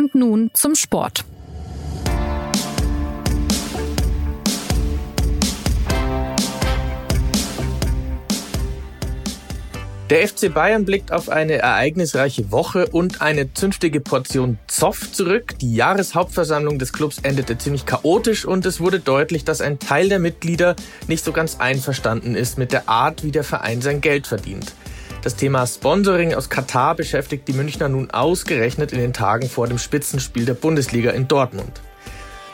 Und nun zum Sport. Der FC Bayern blickt auf eine ereignisreiche Woche und eine zünftige Portion Zoff zurück. Die Jahreshauptversammlung des Clubs endete ziemlich chaotisch und es wurde deutlich, dass ein Teil der Mitglieder nicht so ganz einverstanden ist mit der Art, wie der Verein sein Geld verdient. Das Thema Sponsoring aus Katar beschäftigt die Münchner nun ausgerechnet in den Tagen vor dem Spitzenspiel der Bundesliga in Dortmund.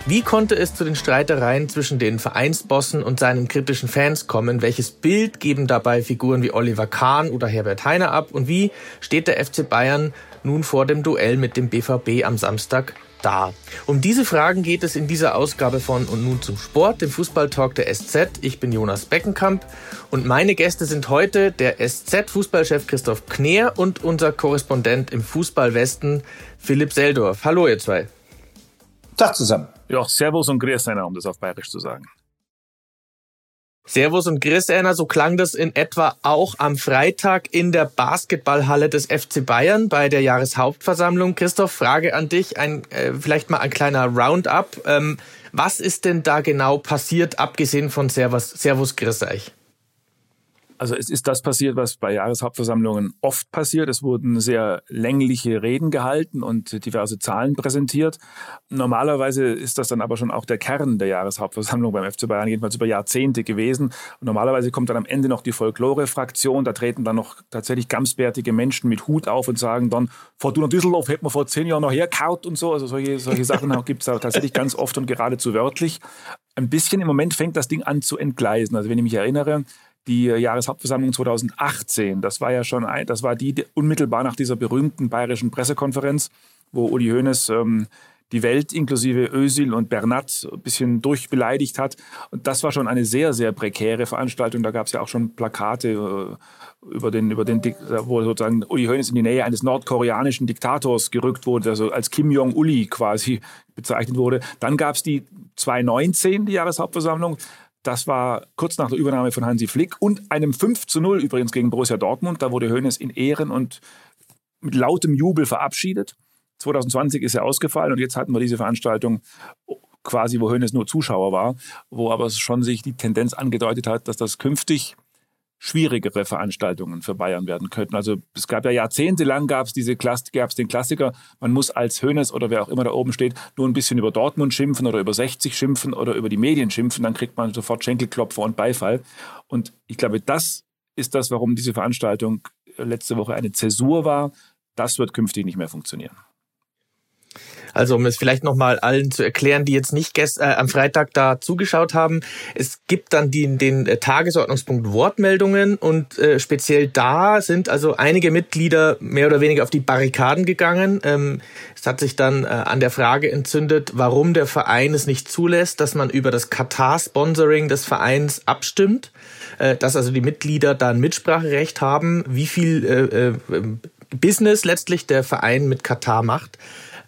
Wie konnte es zu den Streitereien zwischen den Vereinsbossen und seinen kritischen Fans kommen? Welches Bild geben dabei Figuren wie Oliver Kahn oder Herbert Heiner ab? Und wie steht der FC Bayern nun vor dem Duell mit dem BVB am Samstag da? Um diese Fragen geht es in dieser Ausgabe von Und nun zum Sport, dem Fußballtalk der SZ. Ich bin Jonas Beckenkamp und meine Gäste sind heute der SZ-Fußballchef Christoph Kneer und unser Korrespondent im Fußballwesten Philipp Seldorf. Hallo ihr zwei. Tag zusammen. Ja, Servus und Grüß einer, um das auf Bayerisch zu sagen. Servus und Grüß einer, so klang das in etwa auch am Freitag in der Basketballhalle des FC Bayern bei der Jahreshauptversammlung. Christoph, Frage an dich, ein, äh, vielleicht mal ein kleiner Roundup. Ähm, was ist denn da genau passiert, abgesehen von Servus, Servus Grüß euch? Also es ist das passiert, was bei Jahreshauptversammlungen oft passiert. Es wurden sehr längliche Reden gehalten und diverse Zahlen präsentiert. Normalerweise ist das dann aber schon auch der Kern der Jahreshauptversammlung beim FC Bayern, jedenfalls über Jahrzehnte gewesen. Und normalerweise kommt dann am Ende noch die Folklore-Fraktion. Da treten dann noch tatsächlich gamsbärtige Menschen mit Hut auf und sagen dann, Fortuna Düsseldorf hätten wir vor zehn Jahren noch herkaut und so. Also solche, solche Sachen gibt es tatsächlich ganz oft und geradezu wörtlich. Ein bisschen im Moment fängt das Ding an zu entgleisen. Also wenn ich mich erinnere, die Jahreshauptversammlung 2018. Das war ja schon, ein, das war die unmittelbar nach dieser berühmten bayerischen Pressekonferenz, wo Uli Hoeneß ähm, die Welt inklusive Özil und Bernat ein bisschen durchbeleidigt hat. Und das war schon eine sehr, sehr prekäre Veranstaltung. Da gab es ja auch schon Plakate äh, über den, über den, wo sozusagen Uli Hoeneß in die Nähe eines nordkoreanischen Diktators gerückt wurde, also als Kim Jong-Uli quasi bezeichnet wurde. Dann gab es die 2019, die Jahreshauptversammlung. Das war kurz nach der Übernahme von Hansi Flick und einem 5 zu 0 übrigens gegen Borussia Dortmund. Da wurde Hoeneß in Ehren und mit lautem Jubel verabschiedet. 2020 ist er ausgefallen und jetzt hatten wir diese Veranstaltung quasi, wo Hoeneß nur Zuschauer war, wo aber schon sich die Tendenz angedeutet hat, dass das künftig schwierigere Veranstaltungen für Bayern werden könnten. Also es gab ja jahrzehntelang gab es diese gab es den Klassiker, man muss als Hönes oder wer auch immer da oben steht, nur ein bisschen über Dortmund schimpfen oder über 60 schimpfen oder über die Medien schimpfen, dann kriegt man sofort Schenkelklopfer und Beifall. Und ich glaube, das ist das, warum diese Veranstaltung letzte Woche eine Zäsur war. Das wird künftig nicht mehr funktionieren. Also um es vielleicht nochmal allen zu erklären, die jetzt nicht gest äh, am Freitag da zugeschaut haben. Es gibt dann die, den äh, Tagesordnungspunkt Wortmeldungen und äh, speziell da sind also einige Mitglieder mehr oder weniger auf die Barrikaden gegangen. Ähm, es hat sich dann äh, an der Frage entzündet, warum der Verein es nicht zulässt, dass man über das Katar-Sponsoring des Vereins abstimmt, äh, dass also die Mitglieder da ein Mitspracherecht haben, wie viel äh, äh, Business letztlich der Verein mit Katar macht.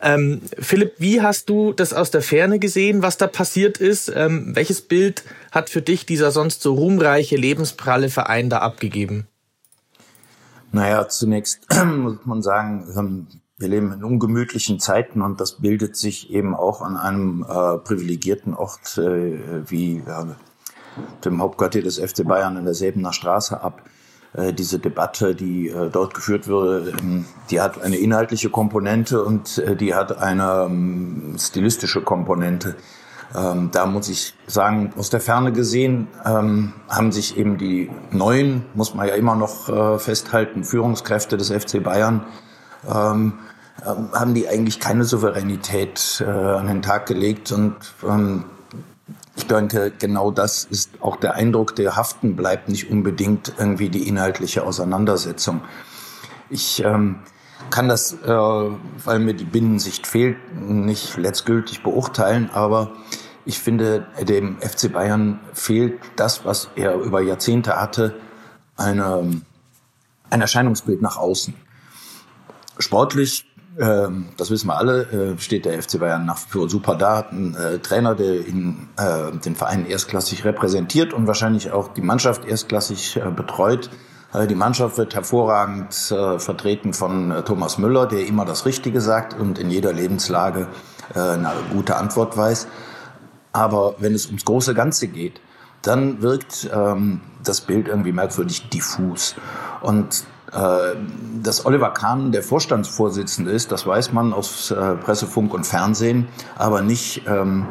Ähm, Philipp, wie hast du das aus der Ferne gesehen, was da passiert ist? Ähm, welches Bild hat für dich dieser sonst so ruhmreiche, lebenspralle Verein da abgegeben? Naja, zunächst muss man sagen, ähm, wir leben in ungemütlichen Zeiten und das bildet sich eben auch an einem äh, privilegierten Ort äh, wie äh, dem Hauptquartier des FC Bayern in der Säbener Straße ab. Äh, diese Debatte, die äh, dort geführt wurde, ähm, die hat eine inhaltliche Komponente und äh, die hat eine ähm, stilistische Komponente. Ähm, da muss ich sagen, aus der Ferne gesehen haben sich eben die neuen, muss man ja immer noch festhalten, Führungskräfte des FC Bayern, haben die eigentlich keine Souveränität an den Tag gelegt und ich denke, genau das ist auch der Eindruck, der haften bleibt, nicht unbedingt irgendwie die inhaltliche Auseinandersetzung. Ich ähm, kann das, äh, weil mir die Binnensicht fehlt, nicht letztgültig beurteilen, aber ich finde, dem FC Bayern fehlt das, was er über Jahrzehnte hatte, eine, ein Erscheinungsbild nach außen. Sportlich ähm, das wissen wir alle, äh, steht der FC Bayern nach vor super da, ein äh, Trainer, der ihn, äh, den Verein erstklassig repräsentiert und wahrscheinlich auch die Mannschaft erstklassig betreut. Äh, die Mannschaft wird hervorragend äh, vertreten von äh, Thomas Müller, der immer das Richtige sagt und in jeder Lebenslage äh, eine gute Antwort weiß. Aber wenn es ums große Ganze geht, dann wirkt ähm, das Bild irgendwie merkwürdig diffus. Und äh, dass Oliver Kahn der Vorstandsvorsitzende ist, das weiß man aus äh, Presse, Funk und Fernsehen, aber nicht ähm,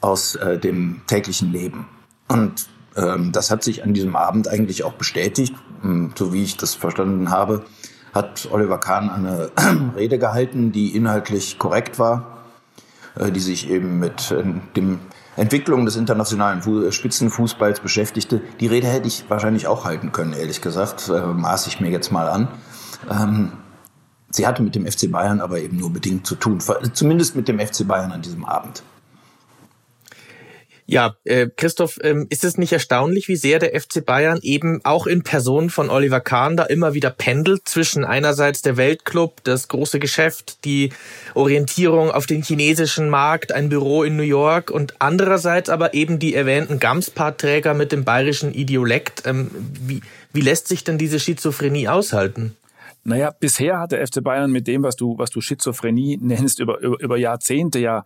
aus äh, dem täglichen Leben. Und ähm, das hat sich an diesem Abend eigentlich auch bestätigt, hm, so wie ich das verstanden habe, hat Oliver Kahn eine Rede gehalten, die inhaltlich korrekt war, äh, die sich eben mit äh, dem Entwicklung des internationalen Spitzenfußballs beschäftigte. Die Rede hätte ich wahrscheinlich auch halten können, ehrlich gesagt, äh, maß ich mir jetzt mal an. Ähm, sie hatte mit dem FC Bayern aber eben nur bedingt zu tun, zumindest mit dem FC Bayern an diesem Abend. Ja, äh, Christoph, ähm, ist es nicht erstaunlich, wie sehr der FC Bayern eben auch in Person von Oliver Kahn da immer wieder pendelt zwischen einerseits der Weltclub, das große Geschäft, die Orientierung auf den chinesischen Markt, ein Büro in New York und andererseits aber eben die erwähnten Gamspart-Träger mit dem bayerischen Idiolekt. Ähm, wie, wie lässt sich denn diese Schizophrenie aushalten? Naja, bisher hat der FC Bayern mit dem, was du, was du Schizophrenie nennst, über, über, über Jahrzehnte ja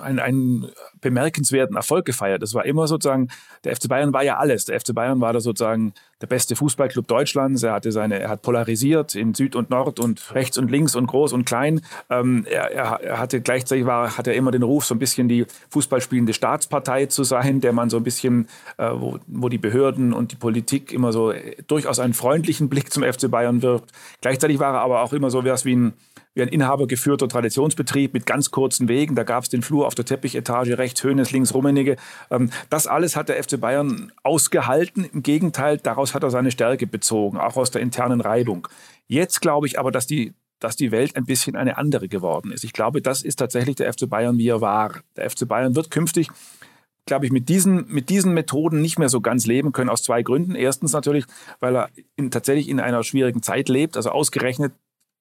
einen, einen bemerkenswerten Erfolg gefeiert. Es war immer sozusagen, der FC Bayern war ja alles. Der FC Bayern war da sozusagen der beste Fußballclub Deutschlands. Er hatte seine, er hat polarisiert in Süd und Nord und rechts und links und groß und klein. Ähm, er, er, hatte gleichzeitig war, hat er immer den Ruf, so ein bisschen die Fußballspielende Staatspartei zu sein, der man so ein bisschen, äh, wo, wo die Behörden und die Politik immer so äh, durchaus einen freundlichen Blick zum FC Bayern wirft. Gleichzeitig war er aber auch immer so was wie ein wie ein inhabergeführter Traditionsbetrieb mit ganz kurzen Wegen. Da gab es den Flur auf der Teppichetage, rechts Höhnes, links Rummenigge. Ähm, das alles hat der FC Bayern ausgehalten. Im Gegenteil, daraus hat er seine Stärke bezogen, auch aus der internen Reibung. Jetzt glaube ich aber, dass die dass die Welt ein bisschen eine andere geworden ist. Ich glaube, das ist tatsächlich der FC Bayern, wie er war. Der FC Bayern wird künftig glaube ich, mit diesen, mit diesen Methoden nicht mehr so ganz leben können, aus zwei Gründen. Erstens natürlich, weil er in, tatsächlich in einer schwierigen Zeit lebt, also ausgerechnet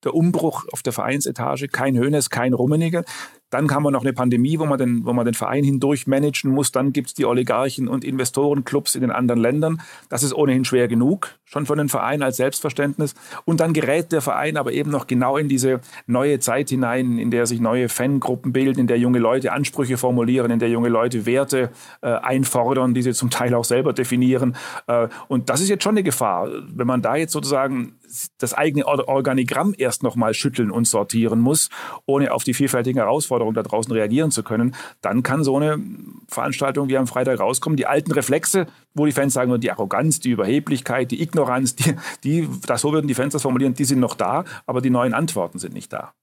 der Umbruch auf der Vereinsetage, kein Hönes, kein Rummenigge. Dann kam man noch eine Pandemie, wo man den, wo man den Verein hindurch managen muss. Dann gibt es die Oligarchen und Investorenclubs in den anderen Ländern. Das ist ohnehin schwer genug, schon für den Verein als Selbstverständnis. Und dann gerät der Verein aber eben noch genau in diese neue Zeit hinein, in der sich neue Fangruppen bilden, in der junge Leute Ansprüche formulieren, in der junge Leute Werte äh, einfordern, die sie zum Teil auch selber definieren. Äh, und das ist jetzt schon eine Gefahr. Wenn man da jetzt sozusagen das eigene Organigramm erst nochmal schütteln und sortieren muss, ohne auf die vielfältigen Herausforderungen da draußen reagieren zu können, dann kann so eine Veranstaltung wie am Freitag rauskommen. Die alten Reflexe, wo die Fans sagen, die Arroganz, die Überheblichkeit, die Ignoranz, die, die das so würden die Fans das formulieren, die sind noch da, aber die neuen Antworten sind nicht da.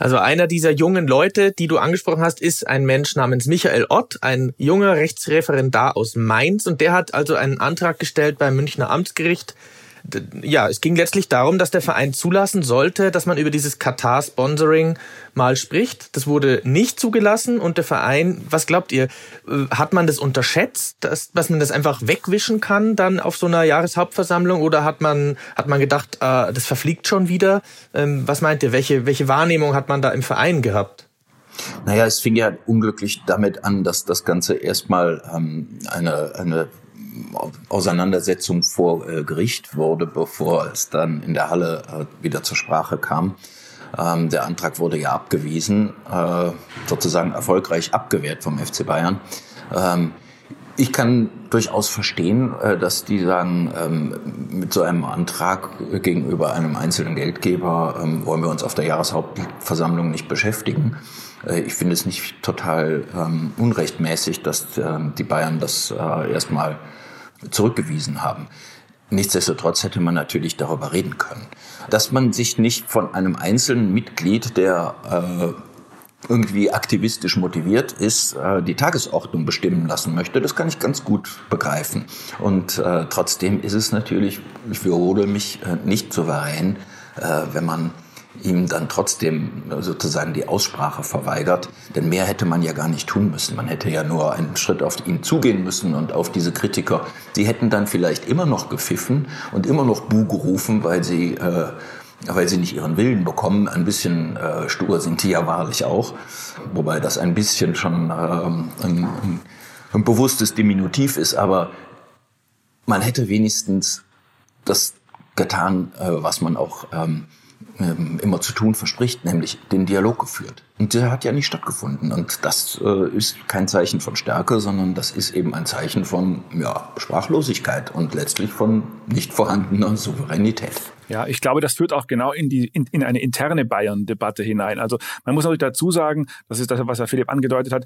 Also einer dieser jungen Leute, die du angesprochen hast, ist ein Mensch namens Michael Ott, ein junger Rechtsreferendar aus Mainz und der hat also einen Antrag gestellt beim Münchner Amtsgericht, ja, es ging letztlich darum, dass der Verein zulassen sollte, dass man über dieses Katar-Sponsoring mal spricht. Das wurde nicht zugelassen und der Verein, was glaubt ihr, äh, hat man das unterschätzt, dass, dass man das einfach wegwischen kann dann auf so einer Jahreshauptversammlung oder hat man, hat man gedacht, äh, das verfliegt schon wieder? Ähm, was meint ihr, welche, welche Wahrnehmung hat man da im Verein gehabt? Naja, es fing ja unglücklich damit an, dass das Ganze erstmal ähm, eine, eine Auseinandersetzung vor äh, Gericht wurde, bevor es dann in der Halle äh, wieder zur Sprache kam. Ähm, der Antrag wurde ja abgewiesen, äh, sozusagen erfolgreich abgewehrt vom FC Bayern. Ähm, ich kann durchaus verstehen, äh, dass die sagen, ähm, mit so einem Antrag gegenüber einem einzelnen Geldgeber ähm, wollen wir uns auf der Jahreshauptversammlung nicht beschäftigen. Äh, ich finde es nicht total ähm, unrechtmäßig, dass die Bayern das äh, erstmal zurückgewiesen haben. Nichtsdestotrotz hätte man natürlich darüber reden können. Dass man sich nicht von einem einzelnen Mitglied, der äh, irgendwie aktivistisch motiviert ist, äh, die Tagesordnung bestimmen lassen möchte, das kann ich ganz gut begreifen. Und äh, trotzdem ist es natürlich, ich wiederhole mich, äh, nicht souverän, äh, wenn man ihm dann trotzdem sozusagen die Aussprache verweigert. Denn mehr hätte man ja gar nicht tun müssen. Man hätte ja nur einen Schritt auf ihn zugehen müssen und auf diese Kritiker. Die hätten dann vielleicht immer noch gepfiffen und immer noch Bu gerufen, weil sie, äh, weil sie nicht ihren Willen bekommen. Ein bisschen äh, stur sind die ja wahrlich auch. Wobei das ein bisschen schon äh, ein, ein bewusstes Diminutiv ist. Aber man hätte wenigstens das getan, äh, was man auch ähm, ähm, immer zu tun verspricht, nämlich den Dialog geführt. Und der hat ja nicht stattgefunden. Und das äh, ist kein Zeichen von Stärke, sondern das ist eben ein Zeichen von ja, Sprachlosigkeit und letztlich von nicht vorhandener Souveränität. Ja, ich glaube, das führt auch genau in die in, in eine interne Bayern-Debatte hinein. Also man muss natürlich dazu sagen, das ist das, was Herr Philipp angedeutet hat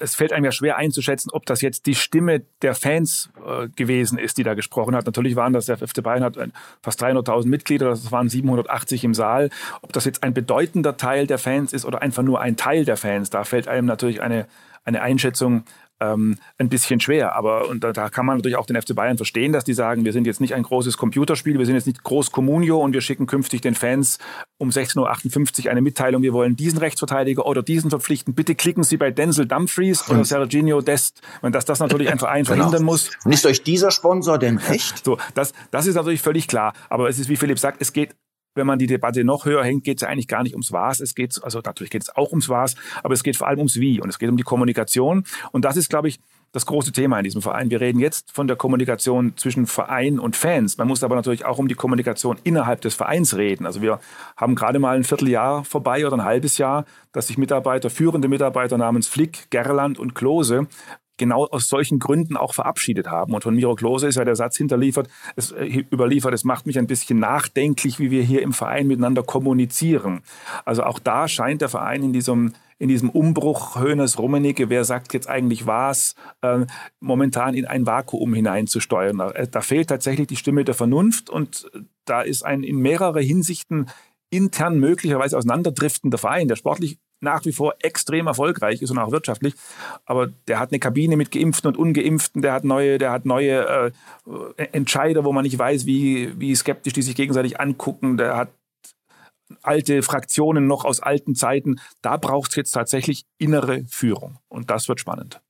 es fällt einem ja schwer einzuschätzen, ob das jetzt die Stimme der Fans äh, gewesen ist, die da gesprochen hat. Natürlich waren das, der FC Bayern hat fast 300.000 Mitglieder, das waren 780 im Saal. Ob das jetzt ein bedeutender Teil der Fans ist oder einfach nur ein Teil der Fans, da fällt einem natürlich eine, eine Einschätzung ähm, ein bisschen schwer. Aber und da, da, kann man natürlich auch den FC Bayern verstehen, dass die sagen, wir sind jetzt nicht ein großes Computerspiel, wir sind jetzt nicht groß Communio und wir schicken künftig den Fans um 16.58 Uhr eine Mitteilung, wir wollen diesen Rechtsverteidiger oder diesen verpflichten. Bitte klicken Sie bei Denzel Dumfries oder Serginho Dest. Und dass das natürlich ein Verein genau. verhindern muss. Und ist euch dieser Sponsor denn recht? So, das, das ist natürlich völlig klar. Aber es ist, wie Philipp sagt, es geht wenn man die Debatte noch höher hängt, geht es eigentlich gar nicht ums Was. Es geht, also natürlich geht es auch ums Was, aber es geht vor allem ums Wie und es geht um die Kommunikation. Und das ist, glaube ich, das große Thema in diesem Verein. Wir reden jetzt von der Kommunikation zwischen Verein und Fans. Man muss aber natürlich auch um die Kommunikation innerhalb des Vereins reden. Also wir haben gerade mal ein Vierteljahr vorbei oder ein halbes Jahr, dass sich Mitarbeiter, führende Mitarbeiter namens Flick, Gerland und Klose genau aus solchen Gründen auch verabschiedet haben. Und von Miro Klose ist ja der Satz hinterliefert, es, äh, überliefert, es macht mich ein bisschen nachdenklich, wie wir hier im Verein miteinander kommunizieren. Also auch da scheint der Verein in diesem in diesem Umbruch Hönes Rummenigge, wer sagt jetzt eigentlich was, äh, momentan in ein Vakuum hineinzusteuern. Da, da fehlt tatsächlich die Stimme der Vernunft und da ist ein in mehrere Hinsichten intern möglicherweise auseinanderdriftender Verein, der sportlich nach wie vor extrem erfolgreich ist und auch wirtschaftlich. Aber der hat eine Kabine mit Geimpften und Ungeimpften, der hat neue, der hat neue äh, Entscheider, wo man nicht weiß, wie, wie skeptisch die sich gegenseitig angucken. Der hat alte Fraktionen noch aus alten Zeiten. Da braucht es jetzt tatsächlich innere Führung. Und das wird spannend.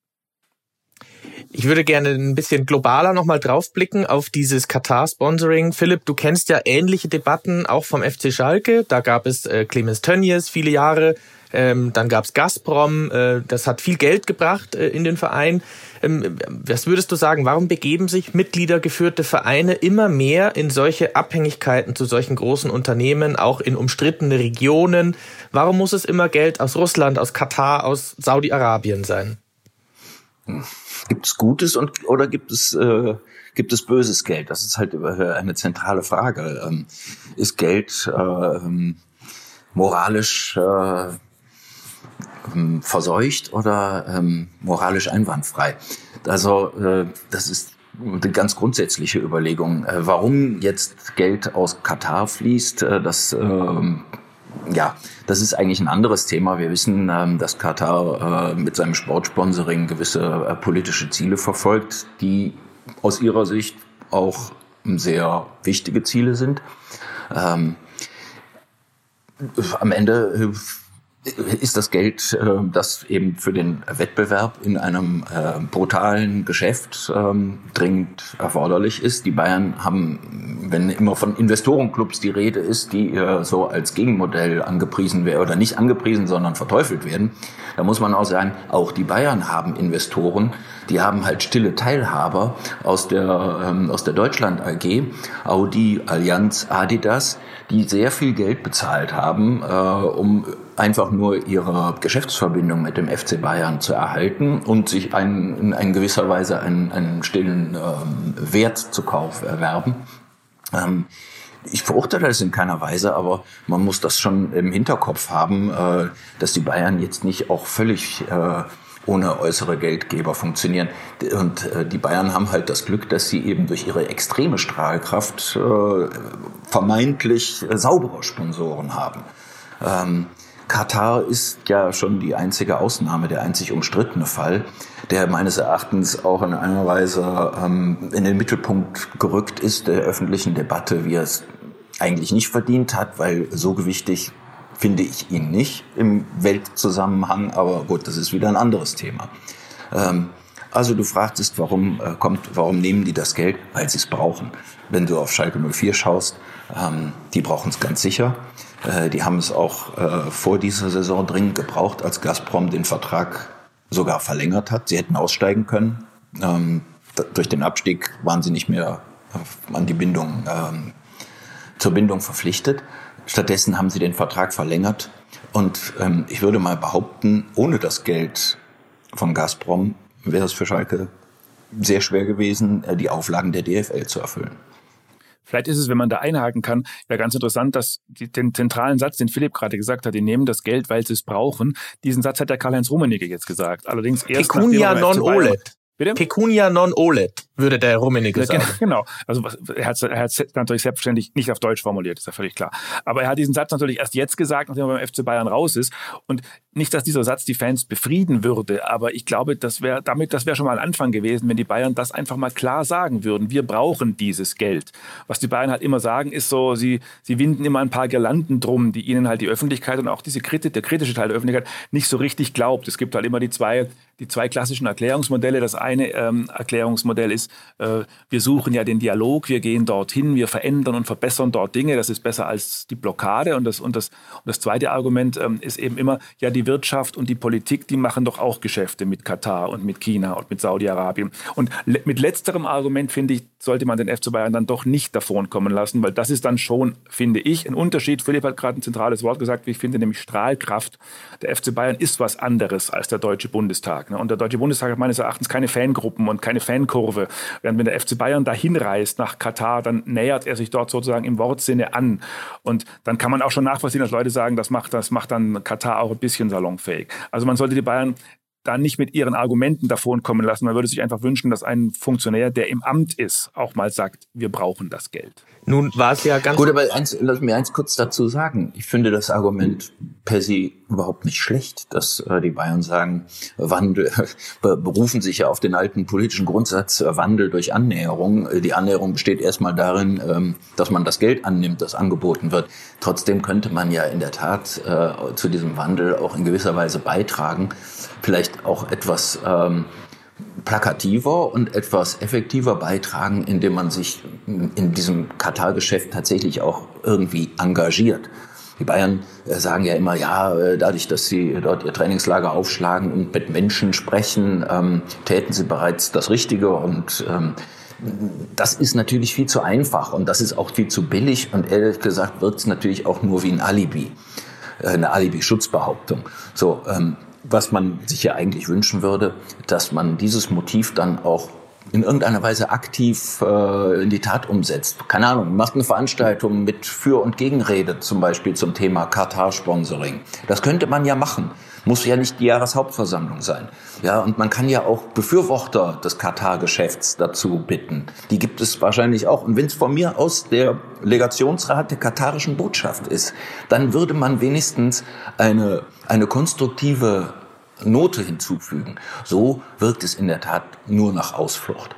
Ich würde gerne ein bisschen globaler nochmal draufblicken auf dieses Katar-Sponsoring. Philipp, du kennst ja ähnliche Debatten auch vom FC Schalke. Da gab es äh, Clemens Tönnies viele Jahre, ähm, dann gab's Gazprom, äh, das hat viel Geld gebracht äh, in den Verein. Ähm, was würdest du sagen, warum begeben sich mitgliedergeführte Vereine immer mehr in solche Abhängigkeiten zu solchen großen Unternehmen, auch in umstrittene Regionen? Warum muss es immer Geld aus Russland, aus Katar, aus Saudi-Arabien sein? Gibt es Gutes und oder gibt es äh, gibt es böses Geld? Das ist halt eine zentrale Frage. Ähm, ist Geld äh, moralisch äh, ähm, verseucht oder ähm, moralisch einwandfrei. Also äh, das ist eine ganz grundsätzliche Überlegung. Äh, warum jetzt Geld aus Katar fließt, äh, das ähm, ja, das ist eigentlich ein anderes Thema. Wir wissen, ähm, dass Katar äh, mit seinem Sportsponsoring gewisse äh, politische Ziele verfolgt, die aus ihrer Sicht auch sehr wichtige Ziele sind. Ähm, am Ende ist das Geld, äh, das eben für den Wettbewerb in einem äh, brutalen Geschäft ähm, dringend erforderlich ist. Die Bayern haben, wenn immer von Investorenclubs die Rede ist, die äh, so als Gegenmodell angepriesen werden oder nicht angepriesen, sondern verteufelt werden, da muss man auch sagen, auch die Bayern haben Investoren, die haben halt stille Teilhaber aus der, ähm, aus der Deutschland AG, Audi, Allianz, Adidas, die sehr viel Geld bezahlt haben, äh, um einfach nur ihre Geschäftsverbindung mit dem FC Bayern zu erhalten und sich ein, in, in gewisser Weise einen, einen stillen ähm, Wert zu Kauf erwerben. Ähm, ich verurteile das in keiner Weise, aber man muss das schon im Hinterkopf haben, äh, dass die Bayern jetzt nicht auch völlig äh, ohne äußere Geldgeber funktionieren. Und äh, die Bayern haben halt das Glück, dass sie eben durch ihre extreme Strahlkraft äh, vermeintlich äh, saubere Sponsoren haben. Ähm, Katar ist ja schon die einzige Ausnahme, der einzig umstrittene Fall, der meines Erachtens auch in einer Weise ähm, in den Mittelpunkt gerückt ist der öffentlichen Debatte, wie er es eigentlich nicht verdient hat, weil so gewichtig finde ich ihn nicht im Weltzusammenhang, aber gut, das ist wieder ein anderes Thema. Ähm, also du fragtest, warum äh, kommt, warum nehmen die das Geld? Weil sie es brauchen. Wenn du auf Schalke 04 schaust, ähm, die brauchen es ganz sicher. Äh, die haben es auch äh, vor dieser Saison dringend gebraucht, als Gazprom den Vertrag sogar verlängert hat. Sie hätten aussteigen können. Ähm, durch den Abstieg waren sie nicht mehr an die Bindung, ähm, zur Bindung verpflichtet. Stattdessen haben sie den Vertrag verlängert. Und ähm, ich würde mal behaupten, ohne das Geld von Gazprom wäre es für Schalke sehr schwer gewesen, äh, die Auflagen der DFL zu erfüllen. Vielleicht ist es, wenn man da einhaken kann, ja ganz interessant, dass die, den zentralen Satz, den Philipp gerade gesagt hat, die nehmen das Geld, weil sie es brauchen. Diesen Satz hat der Karl-Heinz Rummenigge jetzt gesagt. Allerdings erst Pecunia non olet. Bitte? Pecunia non olet, würde der Rummenigge sagen. Genau. Also er hat es natürlich selbstverständlich nicht auf Deutsch formuliert, ist ja völlig klar. Aber er hat diesen Satz natürlich erst jetzt gesagt, nachdem er beim FC Bayern raus ist. Und nicht, dass dieser Satz die Fans befrieden würde, aber ich glaube, das wäre damit, das wäre schon mal ein Anfang gewesen, wenn die Bayern das einfach mal klar sagen würden. Wir brauchen dieses Geld. Was die Bayern halt immer sagen, ist so, sie, sie winden immer ein paar Girlanden drum, die ihnen halt die Öffentlichkeit und auch diese Kritik, der kritische Teil der Öffentlichkeit nicht so richtig glaubt. Es gibt halt immer die zwei die zwei klassischen Erklärungsmodelle. Das eine ähm, Erklärungsmodell ist, äh, wir suchen ja den Dialog, wir gehen dorthin, wir verändern und verbessern dort Dinge. Das ist besser als die Blockade. Und das, und das, und das zweite Argument ähm, ist eben immer, ja, die Wirtschaft und die Politik, die machen doch auch Geschäfte mit Katar und mit China und mit Saudi-Arabien. Und le mit letzterem Argument, finde ich, sollte man den FC Bayern dann doch nicht davon kommen lassen, weil das ist dann schon, finde ich, ein Unterschied. Philipp hat gerade ein zentrales Wort gesagt, wie ich finde, nämlich Strahlkraft. Der FC Bayern ist was anderes als der Deutsche Bundestag. Ne? Und der Deutsche Bundestag hat meines Erachtens keine Fangruppen und keine Fankurve. Während wenn der FC Bayern dahin reist nach Katar, dann nähert er sich dort sozusagen im Wortsinne an. Und dann kann man auch schon nachvollziehen, dass Leute sagen, das macht, das macht dann Katar auch ein bisschen salonfähig. Also man sollte die Bayern da nicht mit ihren Argumenten davon kommen lassen. Man würde sich einfach wünschen, dass ein Funktionär, der im Amt ist, auch mal sagt, wir brauchen das Geld. Nun war es ja ganz... Gut, aber eins, lass mir eins kurz dazu sagen. Ich finde das Argument per se überhaupt nicht schlecht, dass äh, die Bayern sagen, Wandel, berufen sich ja auf den alten politischen Grundsatz äh, Wandel durch Annäherung. Äh, die Annäherung besteht erstmal darin, ähm, dass man das Geld annimmt, das angeboten wird. Trotzdem könnte man ja in der Tat äh, zu diesem Wandel auch in gewisser Weise beitragen, vielleicht auch etwas ähm, plakativer und etwas effektiver beitragen, indem man sich in diesem Katar-Geschäft tatsächlich auch irgendwie engagiert. Die Bayern äh, sagen ja immer, ja, äh, dadurch, dass sie dort ihr Trainingslager aufschlagen und mit Menschen sprechen, ähm, täten sie bereits das Richtige und ähm, das ist natürlich viel zu einfach und das ist auch viel zu billig und ehrlich gesagt wird es natürlich auch nur wie ein Alibi, äh, eine Alibi-Schutzbehauptung. So, ähm, was man sich ja eigentlich wünschen würde, dass man dieses Motiv dann auch in irgendeiner Weise aktiv äh, in die Tat umsetzt. Keine Ahnung, macht eine Veranstaltung mit Für- und Gegenrede zum Beispiel zum Thema Katar-Sponsoring. Das könnte man ja machen. Muss ja nicht die Jahreshauptversammlung sein. Ja, und man kann ja auch Befürworter des Katar-Geschäfts dazu bitten. Die gibt es wahrscheinlich auch. Und wenn es von mir aus der Legationsrat der katarischen Botschaft ist, dann würde man wenigstens eine, eine konstruktive Note hinzufügen. So wirkt es in der Tat nur nach Ausflucht.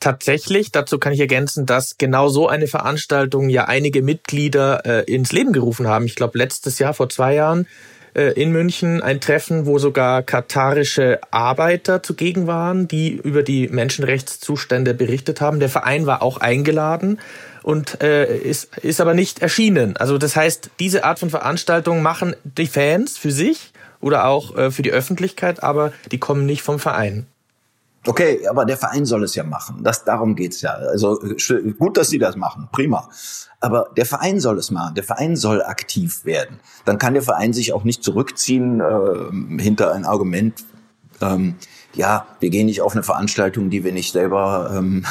Tatsächlich, dazu kann ich ergänzen, dass genau so eine Veranstaltung ja einige Mitglieder äh, ins Leben gerufen haben. Ich glaube, letztes Jahr, vor zwei Jahren, äh, in München ein Treffen, wo sogar katarische Arbeiter zugegen waren, die über die Menschenrechtszustände berichtet haben. Der Verein war auch eingeladen und äh, ist, ist aber nicht erschienen. Also das heißt, diese Art von Veranstaltungen machen die Fans für sich oder auch äh, für die Öffentlichkeit, aber die kommen nicht vom Verein. Okay, aber der Verein soll es ja machen. Das, darum geht's ja. Also gut, dass sie das machen, prima. Aber der Verein soll es machen. Der Verein soll aktiv werden. Dann kann der Verein sich auch nicht zurückziehen äh, hinter ein Argument. Ähm, ja, wir gehen nicht auf eine Veranstaltung, die wir nicht selber ähm,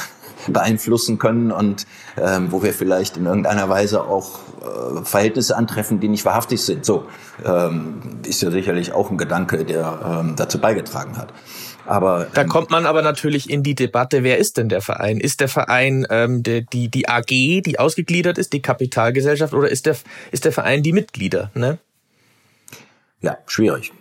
beeinflussen können und ähm, wo wir vielleicht in irgendeiner Weise auch äh, Verhältnisse antreffen, die nicht wahrhaftig sind. So ähm, ist ja sicherlich auch ein Gedanke, der ähm, dazu beigetragen hat. Aber da ähm, kommt man aber natürlich in die Debatte: Wer ist denn der Verein? Ist der Verein ähm, der, die die AG, die ausgegliedert ist, die Kapitalgesellschaft, oder ist der ist der Verein die Mitglieder? Ne? Ja, schwierig.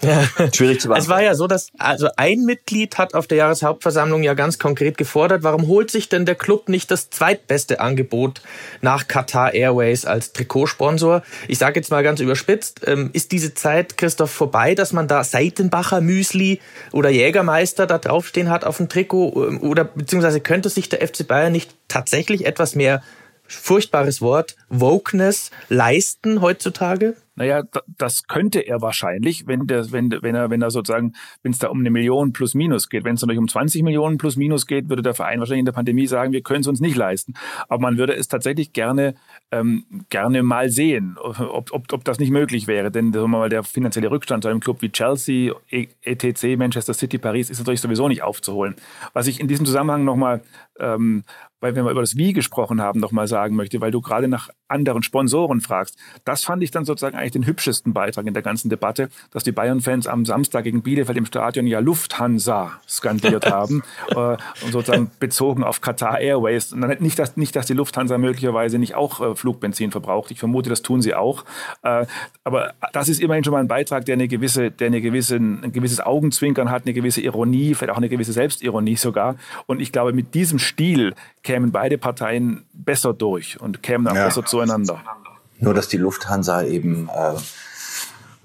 Ja. Schwierig zu beantworten. Es war ja so, dass also ein Mitglied hat auf der Jahreshauptversammlung ja ganz konkret gefordert, warum holt sich denn der Club nicht das zweitbeste Angebot nach Qatar Airways als Trikotsponsor? Ich sage jetzt mal ganz überspitzt, ähm, ist diese Zeit, Christoph, vorbei, dass man da Seitenbacher Müsli oder Jägermeister da draufstehen hat auf dem Trikot? Ähm, oder beziehungsweise könnte sich der FC Bayern nicht tatsächlich etwas mehr furchtbares Wort, Wokeness leisten heutzutage? Naja, das könnte er wahrscheinlich, wenn, der, wenn, wenn, er, wenn er sozusagen, wenn es da um eine Million plus minus geht. Wenn es natürlich um 20 Millionen plus minus geht, würde der Verein wahrscheinlich in der Pandemie sagen, wir können es uns nicht leisten. Aber man würde es tatsächlich gerne, ähm, gerne mal sehen, ob, ob, ob das nicht möglich wäre. Denn sagen wir mal, der finanzielle Rückstand zu einem Club wie Chelsea, ETC, Manchester City, Paris ist natürlich sowieso nicht aufzuholen. Was ich in diesem Zusammenhang nochmal ähm, weil wir mal über das Wie gesprochen haben, noch mal sagen möchte, weil du gerade nach anderen Sponsoren fragst. Das fand ich dann sozusagen eigentlich den hübschesten Beitrag in der ganzen Debatte, dass die Bayern-Fans am Samstag gegen Bielefeld im Stadion ja Lufthansa skandiert haben äh, und sozusagen bezogen auf Qatar Airways. Und dann nicht, dass, nicht, dass die Lufthansa möglicherweise nicht auch äh, Flugbenzin verbraucht. Ich vermute, das tun sie auch. Äh, aber das ist immerhin schon mal ein Beitrag, der eine gewisse, der eine gewisse, ein gewisses Augenzwinkern hat, eine gewisse Ironie, vielleicht auch eine gewisse Selbstironie sogar. Und ich glaube, mit diesem Stil kämen beide Parteien besser durch und kämen auch ja. besser zueinander. Nur, dass die Lufthansa eben äh,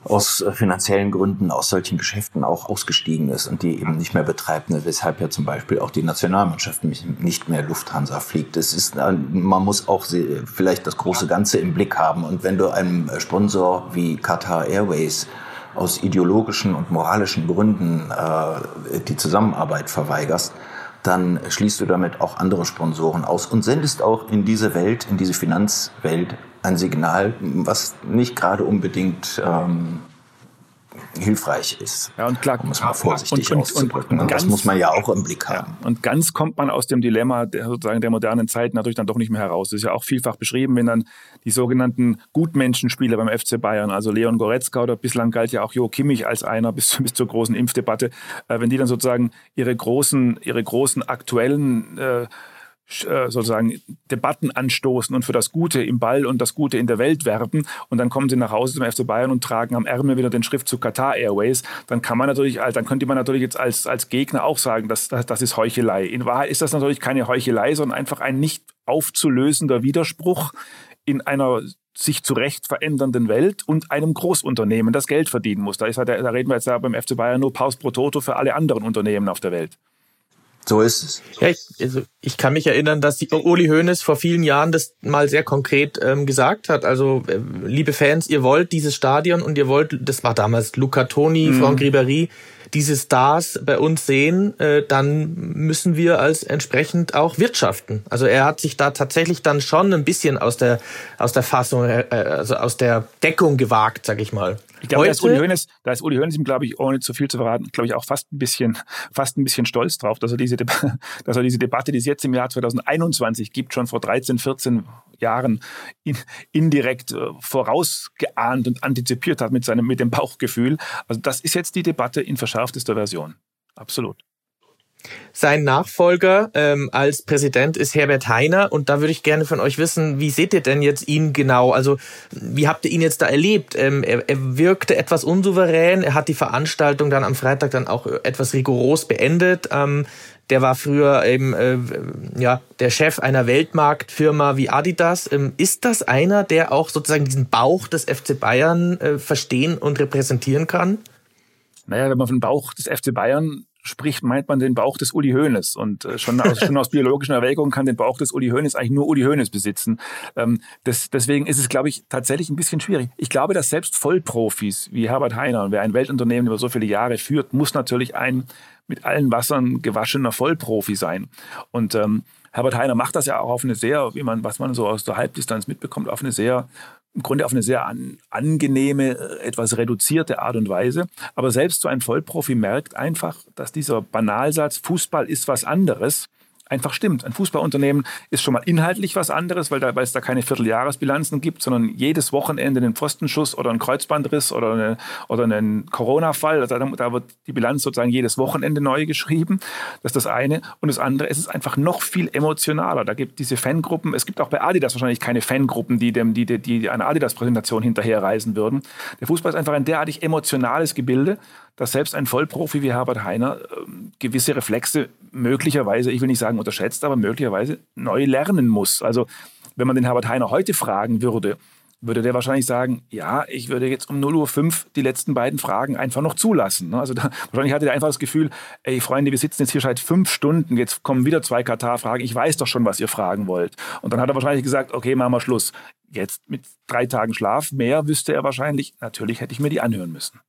aus finanziellen Gründen aus solchen Geschäften auch ausgestiegen ist und die eben nicht mehr betreibt, ne, weshalb ja zum Beispiel auch die Nationalmannschaft nicht mehr Lufthansa fliegt. Es ist, äh, man muss auch vielleicht das große Ganze im Blick haben und wenn du einem Sponsor wie Qatar Airways aus ideologischen und moralischen Gründen äh, die Zusammenarbeit verweigerst, dann schließt du damit auch andere Sponsoren aus und sendest auch in diese Welt, in diese Finanzwelt ein Signal, was nicht gerade unbedingt ähm, hilfreich ist. Ja, und klar, um es mal vorsichtig und, auszudrücken. Und, und, ganz, das muss man ja auch im Blick haben. Ja, und ganz kommt man aus dem Dilemma der, sozusagen der modernen Zeit natürlich dann doch nicht mehr heraus. Das ist ja auch vielfach beschrieben, wenn dann die sogenannten Gutmenschenspieler beim FC Bayern, also Leon Goretzka oder bislang galt ja auch Jo Kimmich als einer bis, bis zur großen Impfdebatte, äh, wenn die dann sozusagen ihre großen, ihre großen aktuellen äh, sozusagen Debatten anstoßen und für das Gute im Ball und das Gute in der Welt werben und dann kommen sie nach Hause zum FC Bayern und tragen am Ärmel wieder den Schriftzug Qatar Airways, dann kann man natürlich, dann könnte man natürlich jetzt als, als Gegner auch sagen, dass, das, das ist Heuchelei. In Wahrheit ist das natürlich keine Heuchelei, sondern einfach ein nicht aufzulösender Widerspruch in einer sich zu Recht verändernden Welt und einem Großunternehmen, das Geld verdienen muss. Da, ist, da reden wir jetzt ja beim FC Bayern nur Paus pro Toto für alle anderen Unternehmen auf der Welt. So ist es. Ja, ich, also ich kann mich erinnern, dass die Uli Hoeneß vor vielen Jahren das mal sehr konkret ähm, gesagt hat. Also, äh, liebe Fans, ihr wollt dieses Stadion und ihr wollt, das war damals Luca Toni, mhm. Franck Ribéry, diese Stars bei uns sehen, äh, dann müssen wir als entsprechend auch wirtschaften. Also er hat sich da tatsächlich dann schon ein bisschen aus der aus der Fassung, äh, also aus der Deckung gewagt, sag ich mal. Ich glaube, da ist Uli Hoeneß, da ist Uli Hoeneß, glaube ich, ohne zu viel zu verraten, glaube ich, auch fast ein bisschen, fast ein bisschen stolz drauf, dass er diese, dass er diese Debatte, die es jetzt im Jahr 2021 gibt, schon vor 13, 14 Jahren in, indirekt äh, vorausgeahnt und antizipiert hat mit seinem, mit dem Bauchgefühl. Also das ist jetzt die Debatte in verschärftester Version. Absolut. Sein Nachfolger ähm, als Präsident ist Herbert Heiner und da würde ich gerne von euch wissen, wie seht ihr denn jetzt ihn genau? Also wie habt ihr ihn jetzt da erlebt? Ähm, er, er wirkte etwas unsouverän, er hat die Veranstaltung dann am Freitag dann auch etwas rigoros beendet. Ähm, der war früher eben äh, ja der Chef einer Weltmarktfirma wie Adidas. Ähm, ist das einer, der auch sozusagen diesen Bauch des FC Bayern äh, verstehen und repräsentieren kann? Naja, wenn man von Bauch des FC Bayern spricht, meint man den Bauch des Uli Hoeneß. Und äh, schon, aus, schon aus biologischen Erwägungen kann den Bauch des Uli Hoeneß eigentlich nur Uli Hoeneß besitzen. Ähm, das, deswegen ist es, glaube ich, tatsächlich ein bisschen schwierig. Ich glaube, dass selbst Vollprofis wie Herbert Heiner, wer ein Weltunternehmen über so viele Jahre führt, muss natürlich ein mit allen Wassern gewaschener Vollprofi sein. Und ähm, Herbert Heiner macht das ja auch auf eine sehr, wie man, was man so aus der Halbdistanz mitbekommt, auf eine sehr im Grunde auf eine sehr an, angenehme, äh, etwas reduzierte Art und Weise. Aber selbst so ein Vollprofi merkt einfach, dass dieser Banalsatz, Fußball ist was anderes, einfach stimmt. Ein Fußballunternehmen ist schon mal inhaltlich was anderes, weil, da, weil es da keine Vierteljahresbilanzen gibt, sondern jedes Wochenende einen Pfostenschuss oder einen Kreuzbandriss oder, eine, oder einen Corona-Fall. Also da, da, wird die Bilanz sozusagen jedes Wochenende neu geschrieben. Das ist das eine. Und das andere, es ist einfach noch viel emotionaler. Da gibt diese Fangruppen, es gibt auch bei Adidas wahrscheinlich keine Fangruppen, die, dem, die, die, die einer Adidas-Präsentation hinterherreisen würden. Der Fußball ist einfach ein derartig emotionales Gebilde, dass selbst ein Vollprofi wie Herbert Heiner äh, gewisse Reflexe möglicherweise, ich will nicht sagen unterschätzt, aber möglicherweise neu lernen muss. Also wenn man den Herbert Heiner heute fragen würde, würde der wahrscheinlich sagen, ja, ich würde jetzt um 0.05 Uhr die letzten beiden Fragen einfach noch zulassen. Ne? Also da, wahrscheinlich hatte er einfach das Gefühl, ey Freunde, wir sitzen jetzt hier seit fünf Stunden, jetzt kommen wieder zwei Katar-Fragen, ich weiß doch schon, was ihr fragen wollt. Und dann hat er wahrscheinlich gesagt, okay, machen wir Schluss. Jetzt mit drei Tagen Schlaf, mehr wüsste er wahrscheinlich, natürlich hätte ich mir die anhören müssen.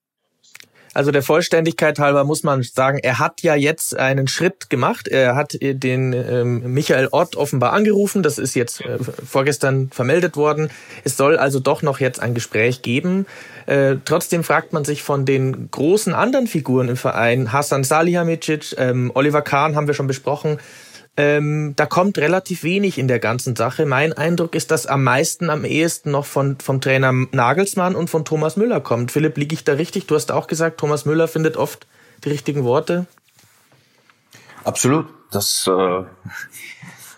Also der Vollständigkeit halber muss man sagen, er hat ja jetzt einen Schritt gemacht. Er hat äh, den ähm, Michael Ott offenbar angerufen. Das ist jetzt äh, vorgestern vermeldet worden. Es soll also doch noch jetzt ein Gespräch geben. Äh, trotzdem fragt man sich von den großen anderen Figuren im Verein, Hassan Salihamidzic, ähm, Oliver Kahn haben wir schon besprochen, ähm, da kommt relativ wenig in der ganzen Sache. Mein Eindruck ist, dass am meisten, am ehesten noch von, vom Trainer Nagelsmann und von Thomas Müller kommt. Philipp, liege ich da richtig? Du hast auch gesagt, Thomas Müller findet oft die richtigen Worte. Absolut. Das äh,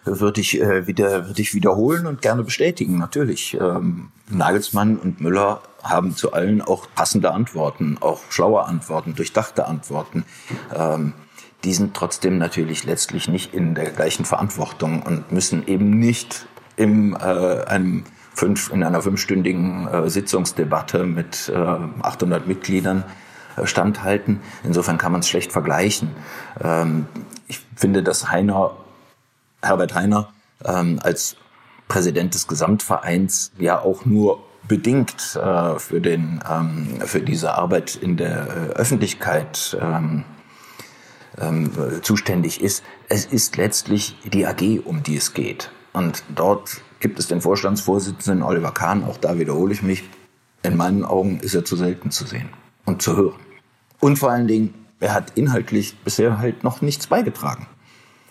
würde ich, äh, wieder, würde ich wiederholen und gerne bestätigen, natürlich. Ähm, Nagelsmann und Müller haben zu allen auch passende Antworten, auch schlaue Antworten, durchdachte Antworten. Ähm, die sind trotzdem natürlich letztlich nicht in der gleichen Verantwortung und müssen eben nicht im, äh, einem fünf, in einer fünfstündigen äh, Sitzungsdebatte mit äh, 800 Mitgliedern äh, standhalten. Insofern kann man es schlecht vergleichen. Ähm, ich finde, dass Heiner, Herbert Heiner ähm, als Präsident des Gesamtvereins ja auch nur bedingt äh, für, den, ähm, für diese Arbeit in der äh, Öffentlichkeit ähm, ähm, zuständig ist. Es ist letztlich die AG, um die es geht. Und dort gibt es den Vorstandsvorsitzenden Oliver Kahn, auch da wiederhole ich mich. In meinen Augen ist er zu selten zu sehen und zu hören. Und vor allen Dingen, er hat inhaltlich bisher halt noch nichts beigetragen.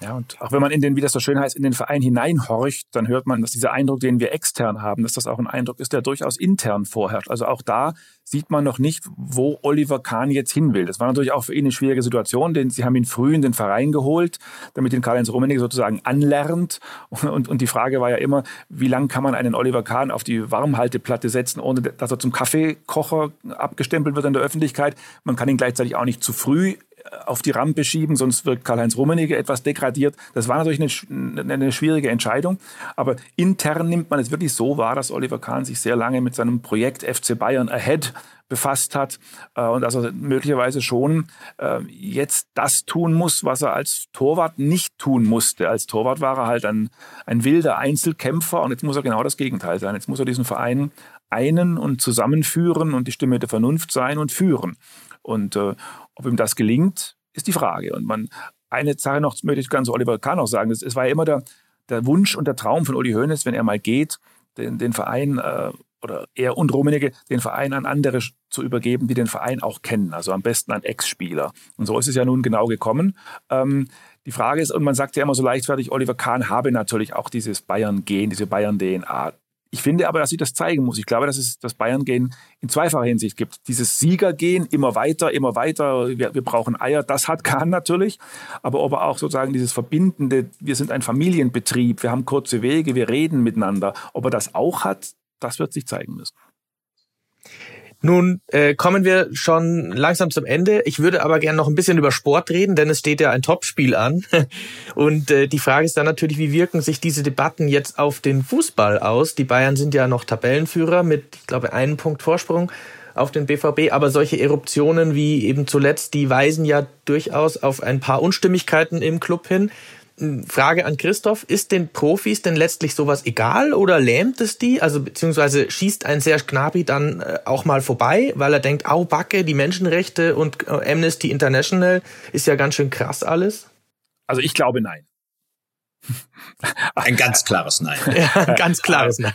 Ja, und auch wenn man in den, wie das so schön heißt, in den Verein hineinhorcht, dann hört man, dass dieser Eindruck, den wir extern haben, dass das auch ein Eindruck ist, der durchaus intern vorherrscht. Also auch da sieht man noch nicht, wo Oliver Kahn jetzt hin will. Das war natürlich auch für ihn eine schwierige Situation, denn sie haben ihn früh in den Verein geholt, damit ihn Karl-Heinz Rummenigge sozusagen anlernt. Und, und die Frage war ja immer, wie lange kann man einen Oliver Kahn auf die Warmhalteplatte setzen, ohne dass er zum Kaffeekocher abgestempelt wird in der Öffentlichkeit. Man kann ihn gleichzeitig auch nicht zu früh auf die Rampe schieben, sonst wirkt Karl-Heinz Rummenigge etwas degradiert. Das war natürlich eine, eine, schwierige Entscheidung. Aber intern nimmt man es wirklich so wahr, dass Oliver Kahn sich sehr lange mit seinem Projekt FC Bayern Ahead befasst hat äh, und dass er möglicherweise schon äh, jetzt das tun muss, was er als Torwart nicht tun musste. Als Torwart war er halt ein, ein wilder Einzelkämpfer und jetzt muss er genau das Gegenteil sein. Jetzt muss er diesen Verein einen und zusammenführen und die Stimme der Vernunft sein und führen. Und äh, ob ihm das gelingt, ist die Frage. Und man, eine Sache noch, möchte ich ganz Oliver Kahn noch sagen, es war ja immer der, der Wunsch und der Traum von Uli Hoeneß, wenn er mal geht, den, den Verein äh, oder er und Rummenigge den Verein an andere zu übergeben, die den Verein auch kennen, also am besten an Ex-Spieler. Und so ist es ja nun genau gekommen. Ähm, die Frage ist, und man sagt ja immer so leichtfertig, Oliver Kahn habe natürlich auch dieses Bayern-Gen, diese Bayern-DNA. Ich finde aber, dass sie das zeigen muss. Ich glaube, dass es das Bayern-Gehen in zweifacher Hinsicht gibt. Dieses Siegergehen, immer weiter, immer weiter, wir, wir, brauchen Eier, das hat Kahn natürlich. Aber ob er auch sozusagen dieses Verbindende, wir sind ein Familienbetrieb, wir haben kurze Wege, wir reden miteinander, ob er das auch hat, das wird sich zeigen müssen. Nun äh, kommen wir schon langsam zum Ende. Ich würde aber gerne noch ein bisschen über Sport reden, denn es steht ja ein Topspiel an. Und äh, die Frage ist dann natürlich, wie wirken sich diese Debatten jetzt auf den Fußball aus? Die Bayern sind ja noch Tabellenführer mit, ich glaube, einem Punkt Vorsprung auf den BVB, aber solche Eruptionen wie eben zuletzt, die weisen ja durchaus auf ein paar Unstimmigkeiten im Club hin. Frage an Christoph, ist den Profis denn letztlich sowas egal oder lähmt es die? Also beziehungsweise schießt ein Serge Gnabry dann äh, auch mal vorbei, weil er denkt, au Backe, die Menschenrechte und äh, Amnesty International ist ja ganz schön krass alles? Also ich glaube nein. Ein ganz klares Nein. Ja, ganz klares Nein.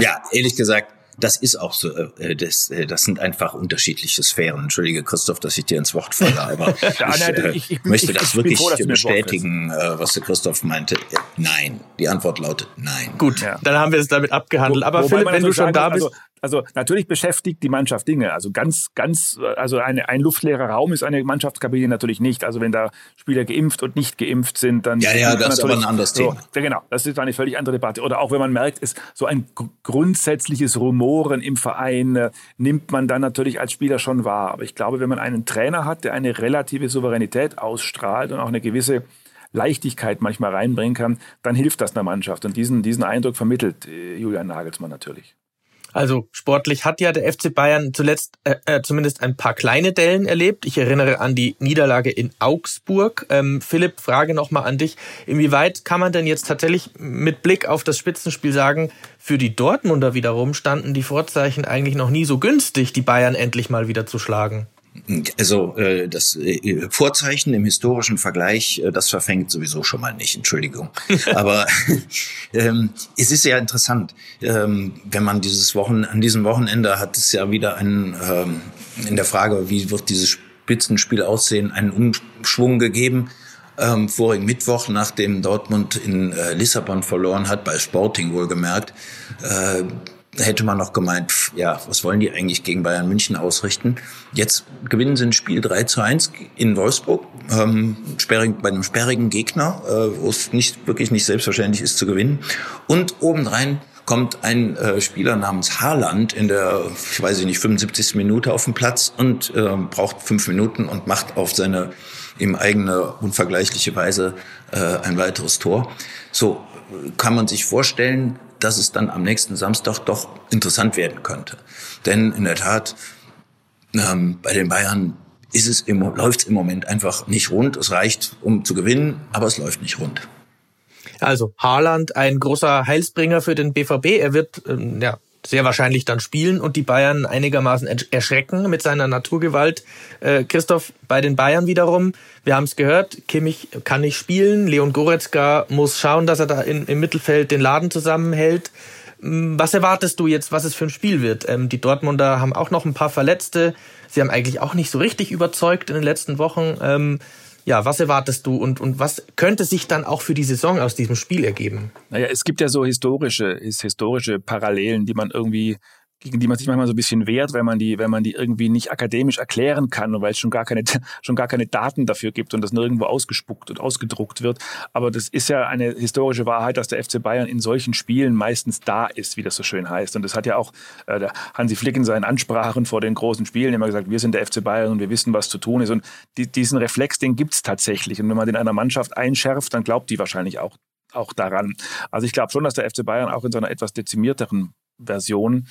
Ja, ehrlich gesagt, das ist auch so. Äh, das, äh, das sind einfach unterschiedliche Sphären. Entschuldige, Christoph, dass ich dir ins Wort falle, aber ich, äh, ich, ich, möchte das wirklich froh, bestätigen, äh, was der Christoph meinte. Nein. Die Antwort lautet nein. Gut, ja. dann haben wir es damit abgehandelt. Aber Philipp, wenn du schon da bist. Also, also natürlich beschäftigt die Mannschaft Dinge. Also ganz, ganz, also eine, ein luftleerer Raum ist eine Mannschaftskabine natürlich nicht. Also wenn da Spieler geimpft und nicht geimpft sind, dann ja, ja, das ist aber ein anderes Thema. So, ja, genau, das ist eine völlig andere Debatte. Oder auch wenn man merkt, ist so ein grundsätzliches Rumoren im Verein äh, nimmt man dann natürlich als Spieler schon wahr. Aber ich glaube, wenn man einen Trainer hat, der eine relative Souveränität ausstrahlt und auch eine gewisse Leichtigkeit manchmal reinbringen kann, dann hilft das einer Mannschaft. Und diesen, diesen Eindruck vermittelt äh, Julian Nagelsmann natürlich. Also sportlich hat ja der FC Bayern zuletzt äh, äh, zumindest ein paar kleine Dellen erlebt. Ich erinnere an die Niederlage in Augsburg. Ähm, Philipp, Frage nochmal an dich. Inwieweit kann man denn jetzt tatsächlich mit Blick auf das Spitzenspiel sagen, für die Dortmunder wiederum standen die Vorzeichen eigentlich noch nie so günstig, die Bayern endlich mal wieder zu schlagen? Also äh, das äh, Vorzeichen im historischen Vergleich, äh, das verfängt sowieso schon mal nicht, Entschuldigung. Aber ähm, es ist ja interessant, ähm, wenn man dieses Wochen an diesem Wochenende hat es ja wieder einen ähm, in der Frage, wie wird dieses Spitzenspiel aussehen, einen Umschwung gegeben. Ähm, vorigen Mittwoch, nachdem Dortmund in äh, Lissabon verloren hat, bei Sporting wohlgemerkt, äh, hätte man noch gemeint, ja, was wollen die eigentlich gegen Bayern München ausrichten? Jetzt gewinnen sie ein Spiel 3 zu 1 in Wolfsburg, ähm, sperrig, bei einem sperrigen Gegner, äh, wo es nicht, wirklich nicht selbstverständlich ist zu gewinnen. Und obendrein kommt ein äh, Spieler namens Haaland in der, ich weiß nicht, 75. Minute auf den Platz und äh, braucht fünf Minuten und macht auf seine ihm eigene unvergleichliche Weise äh, ein weiteres Tor. So kann man sich vorstellen, dass es dann am nächsten Samstag doch interessant werden könnte. Denn in der Tat, ähm, bei den Bayern ist es im, läuft es im Moment einfach nicht rund. Es reicht, um zu gewinnen, aber es läuft nicht rund. Also Haaland, ein großer Heilsbringer für den BVB. Er wird ähm, ja sehr wahrscheinlich dann spielen und die Bayern einigermaßen erschrecken mit seiner Naturgewalt. Äh, Christoph, bei den Bayern wiederum, wir haben es gehört, Kimmich kann nicht spielen, Leon Goretzka muss schauen, dass er da in, im Mittelfeld den Laden zusammenhält. Hm, was erwartest du jetzt, was es für ein Spiel wird? Ähm, die Dortmunder haben auch noch ein paar Verletzte. Sie haben eigentlich auch nicht so richtig überzeugt in den letzten Wochen. Ähm, ja, was erwartest du und, und was könnte sich dann auch für die Saison aus diesem Spiel ergeben? Naja, es gibt ja so historische, historische Parallelen, die man irgendwie gegen die man sich manchmal so ein bisschen wehrt, wenn man die, wenn man die irgendwie nicht akademisch erklären kann und weil es schon gar keine, schon gar keine Daten dafür gibt und das nirgendwo ausgespuckt und ausgedruckt wird. Aber das ist ja eine historische Wahrheit, dass der FC Bayern in solchen Spielen meistens da ist, wie das so schön heißt. Und das hat ja auch äh, der Hansi Flick in seinen Ansprachen vor den großen Spielen immer gesagt, wir sind der FC Bayern und wir wissen, was zu tun ist. Und die, diesen Reflex, den gibt's tatsächlich. Und wenn man den einer Mannschaft einschärft, dann glaubt die wahrscheinlich auch, auch daran. Also ich glaube schon, dass der FC Bayern auch in so einer etwas dezimierteren Version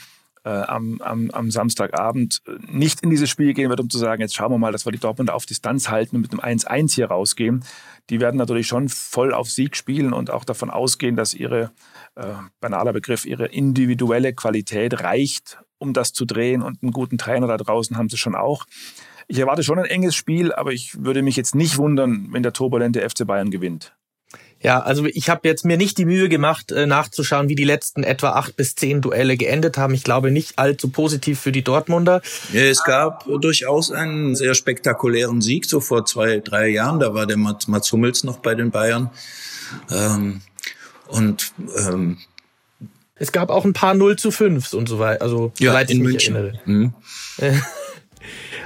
äh, am, am, am Samstagabend nicht in dieses Spiel gehen wird, um zu sagen, jetzt schauen wir mal, dass wir die Dortmunder auf Distanz halten und mit einem 1-1 hier rausgehen. Die werden natürlich schon voll auf Sieg spielen und auch davon ausgehen, dass ihre, äh, banaler Begriff, ihre individuelle Qualität reicht, um das zu drehen und einen guten Trainer da draußen haben sie schon auch. Ich erwarte schon ein enges Spiel, aber ich würde mich jetzt nicht wundern, wenn der turbulente FC Bayern gewinnt. Ja, also ich habe jetzt mir nicht die Mühe gemacht, äh, nachzuschauen, wie die letzten etwa acht bis zehn Duelle geendet haben. Ich glaube nicht allzu positiv für die Dortmunder. Ja, es gab durchaus einen sehr spektakulären Sieg, so vor zwei, drei Jahren. Da war der Mats, Mats Hummels noch bei den Bayern. Ähm, und ähm, es gab auch ein paar 0 zu 5 und so weiter. Also, ja, mich München. Mhm.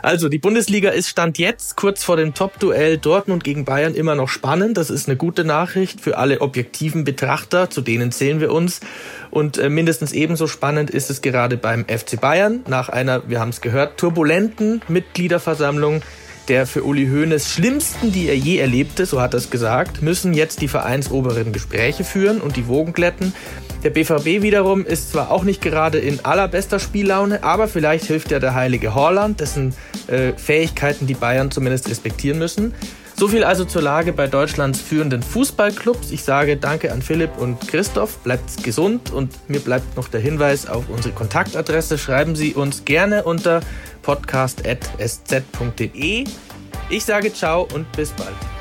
Also die Bundesliga ist Stand jetzt kurz vor dem Top-Duell Dortmund gegen Bayern immer noch spannend. Das ist eine gute Nachricht für alle objektiven Betrachter, zu denen zählen wir uns. Und äh, mindestens ebenso spannend ist es gerade beim FC Bayern. Nach einer, wir haben es gehört, turbulenten Mitgliederversammlung der für Uli Hoeneß schlimmsten, die er je erlebte, so hat er es gesagt, müssen jetzt die vereinsoberen Gespräche führen und die Wogen glätten. Der BVB wiederum ist zwar auch nicht gerade in allerbester Spiellaune, aber vielleicht hilft ja der heilige Horland, dessen äh, Fähigkeiten die Bayern zumindest respektieren müssen. So viel also zur Lage bei Deutschlands führenden Fußballclubs. Ich sage danke an Philipp und Christoph. Bleibt gesund und mir bleibt noch der Hinweis auf unsere Kontaktadresse. Schreiben Sie uns gerne unter podcast.sz.de. Ich sage ciao und bis bald.